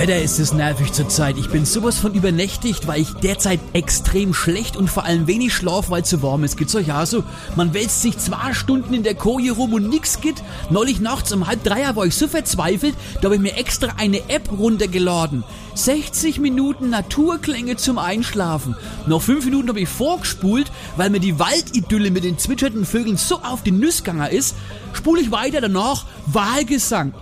Wetter ist es nervig zurzeit. Ich bin sowas von übernächtigt, weil ich derzeit extrem schlecht und vor allem wenig schlaf, weil zu warm ist. Geht's euch ja so? Man wälzt sich zwei Stunden in der Koje rum und nix geht. Neulich nachts um halb drei war ich so verzweifelt, da habe ich mir extra eine App runtergeladen. 60 Minuten Naturklänge zum Einschlafen. Noch 5 Minuten habe ich vorgespult, weil mir die Waldidylle mit den zwitschernden Vögeln so auf den Nüssganger ist. Spule ich weiter danach Wahlgesang.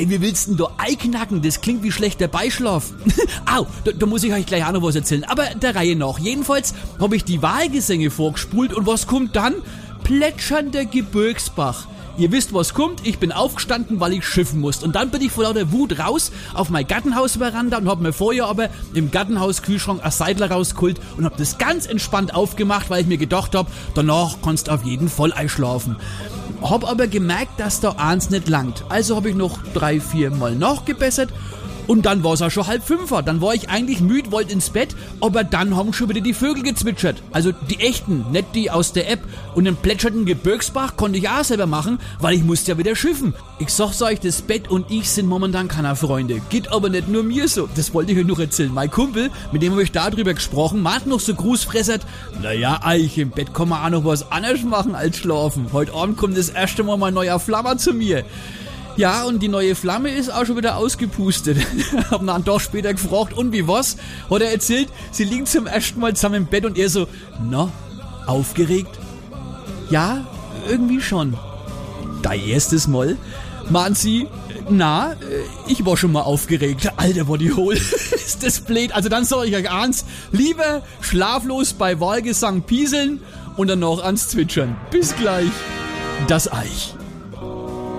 Ey, wie willst du denn da einknacken? Das klingt wie schlechter Beischlaf. Au, da, da, muss ich euch gleich auch noch was erzählen. Aber der Reihe nach. Jedenfalls habe ich die Wahlgesänge vorgespult und was kommt dann? Plätschernder Gebirgsbach. Ihr wisst, was kommt. Ich bin aufgestanden, weil ich schiffen musste. Und dann bin ich vor lauter Wut raus auf mein Gartenhausveranda und hab mir vorher aber im Gartenhauskühlschrank ein Seidler rausgeholt und hab das ganz entspannt aufgemacht, weil ich mir gedacht hab, danach kannst du auf jeden Fall einschlafen. Hab aber gemerkt, dass da eins nicht langt. Also habe ich noch drei, vier Mal nachgebessert und dann war es auch schon halb fünfer. Dann war ich eigentlich müde, wollte ins Bett, aber dann haben schon wieder die Vögel gezwitschert. Also die echten, nicht die aus der App. Und den plätschernden Gebirgsbach konnte ich auch selber machen, weil ich musste ja wieder schiffen. Ich sag's euch, das Bett und ich sind momentan keiner Freunde. Geht aber nicht nur mir so. Das wollte ich euch noch erzählen. Mein Kumpel, mit dem habe ich darüber gesprochen, meint noch so grußfressert, naja, Eich, im Bett kann man auch noch was anderes machen als schlafen. Heute Abend kommt das erste Mal mein neuer Flammer zu mir. Ja, und die neue Flamme ist auch schon wieder ausgepustet. Hab einen Tag später gefragt, und wie was? Hat er erzählt, sie liegen zum ersten Mal zusammen im Bett und er so, na, aufgeregt? Ja, irgendwie schon. Dein erstes Mal? Mahnt sie, na, ich war schon mal aufgeregt. Alter, war die hohl. ist das blöd. Also dann sag ich euch eins, lieber schlaflos bei Wahlgesang pieseln und dann noch ans Zwitschern. Bis gleich. Das Eich.